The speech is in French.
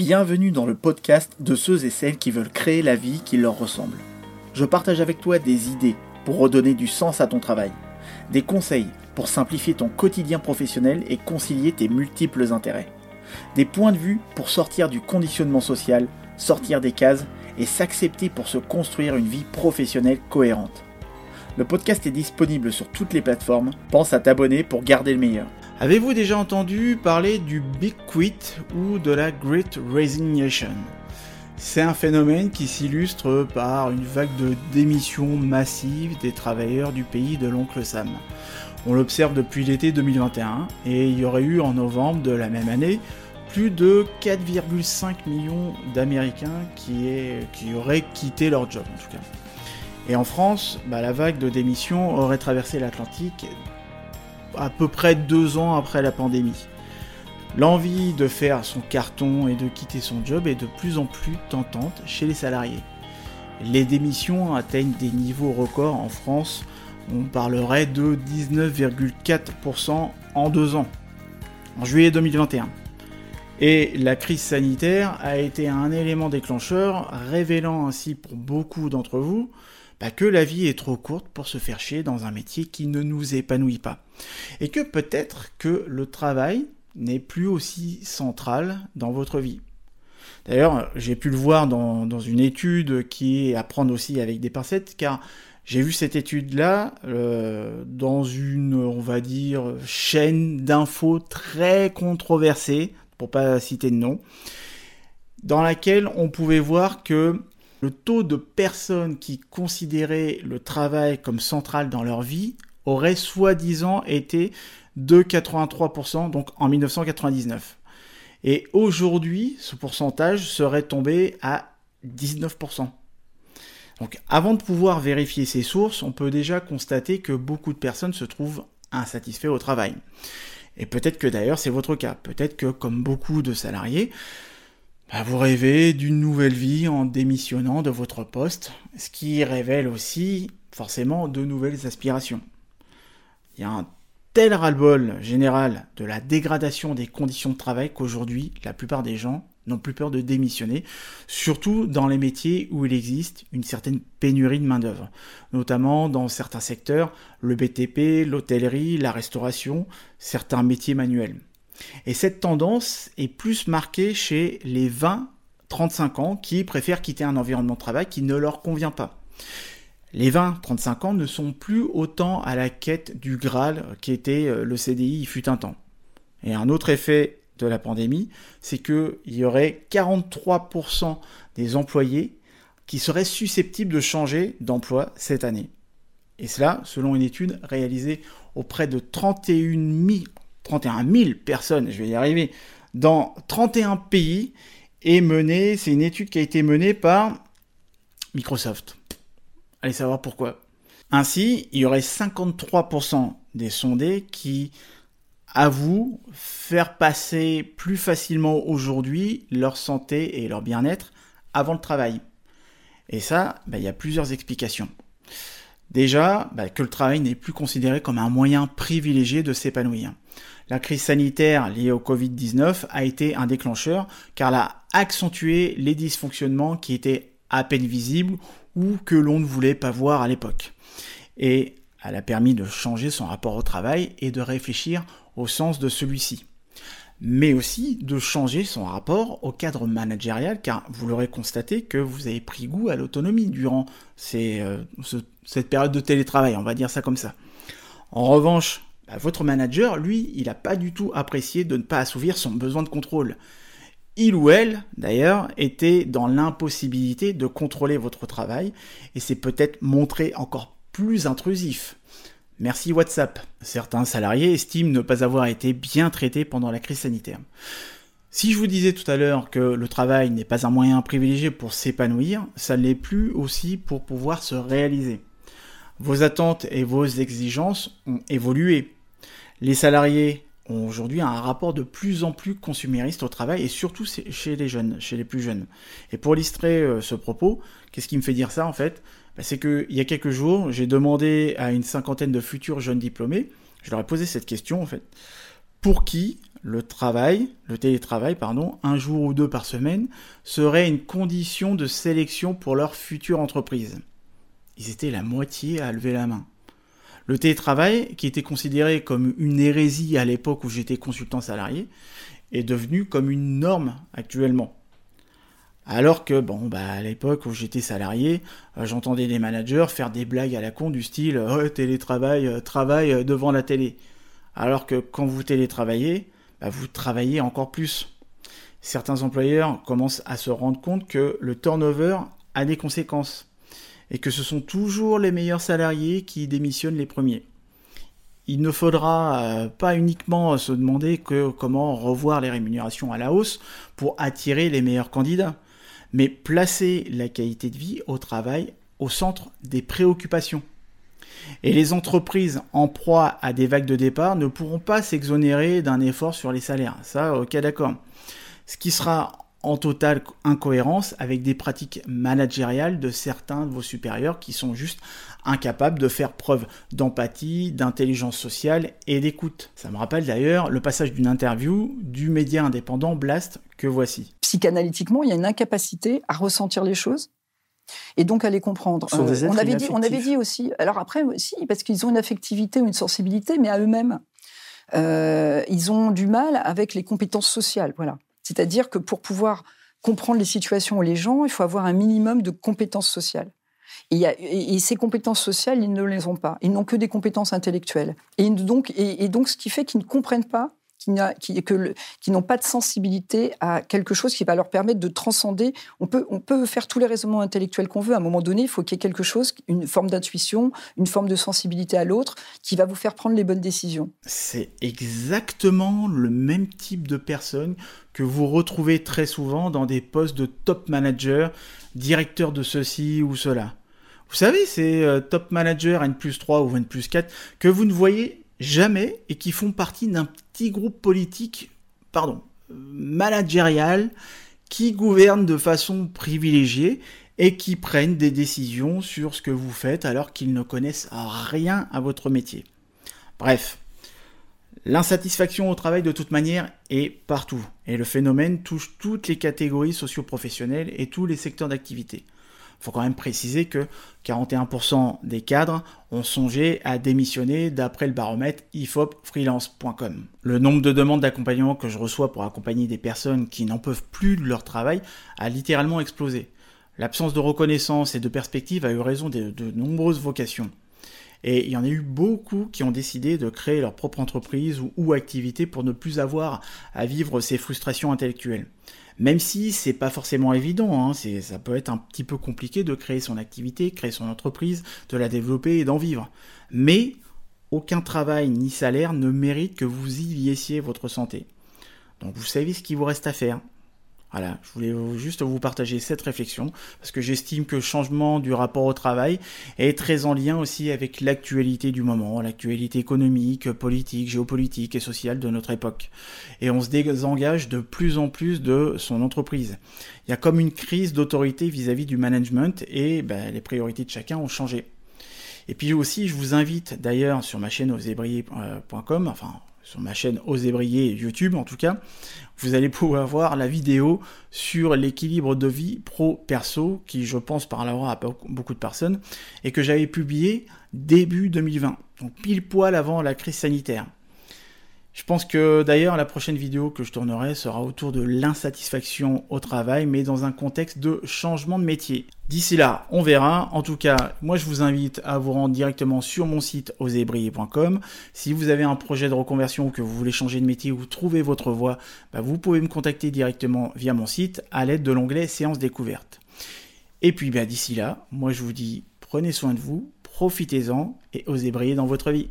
Bienvenue dans le podcast de ceux et celles qui veulent créer la vie qui leur ressemble. Je partage avec toi des idées pour redonner du sens à ton travail, des conseils pour simplifier ton quotidien professionnel et concilier tes multiples intérêts, des points de vue pour sortir du conditionnement social, sortir des cases et s'accepter pour se construire une vie professionnelle cohérente. Le podcast est disponible sur toutes les plateformes, pense à t'abonner pour garder le meilleur. Avez-vous déjà entendu parler du Big Quit ou de la Great Resignation? C'est un phénomène qui s'illustre par une vague de démissions massives des travailleurs du pays de l'oncle Sam. On l'observe depuis l'été 2021 et il y aurait eu en novembre de la même année plus de 4,5 millions d'Américains qui, auraient quitté leur job en tout cas. Et en France, bah, la vague de démissions aurait traversé l'Atlantique à peu près deux ans après la pandémie. L'envie de faire son carton et de quitter son job est de plus en plus tentante chez les salariés. Les démissions atteignent des niveaux records en France, on parlerait de 19,4% en deux ans, en juillet 2021. Et la crise sanitaire a été un élément déclencheur, révélant ainsi pour beaucoup d'entre vous que la vie est trop courte pour se faire chier dans un métier qui ne nous épanouit pas. Et que peut-être que le travail n'est plus aussi central dans votre vie. D'ailleurs, j'ai pu le voir dans, une étude qui est à prendre aussi avec des pincettes, car j'ai vu cette étude-là euh, dans une, on va dire, chaîne d'infos très controversée, pour pas citer de nom, dans laquelle on pouvait voir que le taux de personnes qui considéraient le travail comme central dans leur vie aurait soi-disant été de 83%, donc en 1999. Et aujourd'hui, ce pourcentage serait tombé à 19%. Donc avant de pouvoir vérifier ces sources, on peut déjà constater que beaucoup de personnes se trouvent insatisfaits au travail. Et peut-être que d'ailleurs c'est votre cas. Peut-être que comme beaucoup de salariés, bah, vous rêvez d'une nouvelle vie en démissionnant de votre poste, ce qui révèle aussi forcément de nouvelles aspirations. Il y a un tel ras-le-bol général de la dégradation des conditions de travail qu'aujourd'hui, la plupart des gens n'ont plus peur de démissionner, surtout dans les métiers où il existe une certaine pénurie de main-d'œuvre, notamment dans certains secteurs, le BTP, l'hôtellerie, la restauration, certains métiers manuels. Et cette tendance est plus marquée chez les 20-35 ans qui préfèrent quitter un environnement de travail qui ne leur convient pas. Les 20-35 ans ne sont plus autant à la quête du Graal qui était euh, le CDI il fut un temps. Et un autre effet de la pandémie, c'est qu'il y aurait 43% des employés qui seraient susceptibles de changer d'emploi cette année. Et cela, selon une étude réalisée auprès de 31 000, 31 000 personnes, je vais y arriver, dans 31 pays, et menée, c'est une étude qui a été menée par Microsoft. Allez savoir pourquoi. Ainsi, il y aurait 53% des sondés qui avouent faire passer plus facilement aujourd'hui leur santé et leur bien-être avant le travail. Et ça, bah, il y a plusieurs explications. Déjà, bah, que le travail n'est plus considéré comme un moyen privilégié de s'épanouir. La crise sanitaire liée au Covid-19 a été un déclencheur car elle a accentué les dysfonctionnements qui étaient à peine visibles ou que l'on ne voulait pas voir à l'époque. Et elle a permis de changer son rapport au travail et de réfléchir au sens de celui-ci. Mais aussi de changer son rapport au cadre managérial, car vous l'aurez constaté que vous avez pris goût à l'autonomie durant euh, cette période de télétravail, on va dire ça comme ça. En revanche, bah, votre manager, lui, il n'a pas du tout apprécié de ne pas assouvir son besoin de contrôle. Il ou elle, d'ailleurs, était dans l'impossibilité de contrôler votre travail et c'est peut-être montré encore plus intrusif. Merci WhatsApp. Certains salariés estiment ne pas avoir été bien traités pendant la crise sanitaire. Si je vous disais tout à l'heure que le travail n'est pas un moyen privilégié pour s'épanouir, ça ne l'est plus aussi pour pouvoir se réaliser. Vos attentes et vos exigences ont évolué. Les salariés ont aujourd'hui un rapport de plus en plus consumériste au travail et surtout chez les jeunes, chez les plus jeunes. Et pour illustrer euh, ce propos, qu'est-ce qui me fait dire ça en fait? Bah, C'est qu'il y a quelques jours, j'ai demandé à une cinquantaine de futurs jeunes diplômés, je leur ai posé cette question en fait, pour qui le travail, le télétravail, pardon, un jour ou deux par semaine, serait une condition de sélection pour leur future entreprise? Ils étaient la moitié à lever la main. Le télétravail, qui était considéré comme une hérésie à l'époque où j'étais consultant salarié, est devenu comme une norme actuellement. Alors que, bon, bah, à l'époque où j'étais salarié, euh, j'entendais des managers faire des blagues à la con du style oh, télétravail, euh, travail euh, devant la télé. Alors que quand vous télétravaillez, bah, vous travaillez encore plus. Certains employeurs commencent à se rendre compte que le turnover a des conséquences et que ce sont toujours les meilleurs salariés qui démissionnent les premiers. Il ne faudra euh, pas uniquement se demander comment revoir les rémunérations à la hausse pour attirer les meilleurs candidats, mais placer la qualité de vie au travail au centre des préoccupations. Et les entreprises en proie à des vagues de départ ne pourront pas s'exonérer d'un effort sur les salaires. Ça, ok, d'accord. Ce qui sera en totale incohérence avec des pratiques managériales de certains de vos supérieurs qui sont juste incapables de faire preuve d'empathie, d'intelligence sociale et d'écoute. Ça me rappelle d'ailleurs le passage d'une interview du média indépendant Blast que voici. Psychanalytiquement, il y a une incapacité à ressentir les choses et donc à les comprendre. Euh, on, avait dit, on avait dit aussi, alors après, si, parce qu'ils ont une affectivité ou une sensibilité, mais à eux-mêmes. Euh, ils ont du mal avec les compétences sociales, voilà. C'est-à-dire que pour pouvoir comprendre les situations ou les gens, il faut avoir un minimum de compétences sociales. Et, ces compétences sociales, ils ne les ont pas. Ils n'ont que des compétences intellectuelles. Et donc, et donc ce qui fait qu'ils ne comprennent pas qui, n'ont pas de sensibilité à quelque chose qui va leur permettre de transcender. On peut, on peut faire tous les raisonnements intellectuels qu'on veut. À un moment donné, il faut qu'il y ait quelque chose, une forme d'intuition, une forme de sensibilité à l'autre, qui va vous faire prendre les bonnes décisions. C'est exactement le même type de personne que vous retrouvez très souvent dans des postes de top manager, directeur de ceci ou cela. Vous savez, c'est euh, top manager N plus 3 ou N plus 4 que vous ne voyez jamais et qui font partie d'un petit groupe politique, pardon, managérial, qui gouverne de façon privilégiée et qui prennent des décisions sur ce que vous faites alors qu'ils ne connaissent rien à votre métier. Bref, l'insatisfaction au travail de toute manière est partout et le phénomène touche toutes les catégories socio-professionnelles et tous les secteurs d'activité. Faut quand même préciser que 41% des cadres ont songé à démissionner d'après le baromètre ifopfreelance.com. Le nombre de demandes d'accompagnement que je reçois pour accompagner des personnes qui n'en peuvent plus de leur travail a littéralement explosé. L'absence de reconnaissance et de perspective a eu raison de nombreuses vocations. Et il y en a eu beaucoup qui ont décidé de créer leur propre entreprise ou, activité pour ne plus avoir à vivre ces frustrations intellectuelles. Même si c'est pas forcément évident, hein, ça peut être un petit peu compliqué de créer son activité, créer son entreprise, de la développer et d'en vivre. Mais aucun travail ni salaire ne mérite que vous y laissiez votre santé. Donc vous savez ce qu'il vous reste à faire. Voilà, je voulais juste vous partager cette réflexion parce que j'estime que le changement du rapport au travail est très en lien aussi avec l'actualité du moment, l'actualité économique, politique, géopolitique et sociale de notre époque. Et on se désengage de plus en plus de son entreprise. Il y a comme une crise d'autorité vis-à-vis du management et ben, les priorités de chacun ont changé. Et puis aussi, je vous invite d'ailleurs sur ma chaîne osébrier.com, enfin sur ma chaîne Osez Briller YouTube en tout cas, vous allez pouvoir voir la vidéo sur l'équilibre de vie pro-perso qui je pense parlera à beaucoup de personnes et que j'avais publié début 2020, donc pile poil avant la crise sanitaire. Je pense que d'ailleurs la prochaine vidéo que je tournerai sera autour de l'insatisfaction au travail, mais dans un contexte de changement de métier. D'ici là, on verra. En tout cas, moi je vous invite à vous rendre directement sur mon site osébrier.com. Si vous avez un projet de reconversion ou que vous voulez changer de métier ou trouver votre voie, bah, vous pouvez me contacter directement via mon site à l'aide de l'onglet séance découverte. Et puis bah, d'ici là, moi je vous dis prenez soin de vous, profitez-en et osez briller dans votre vie.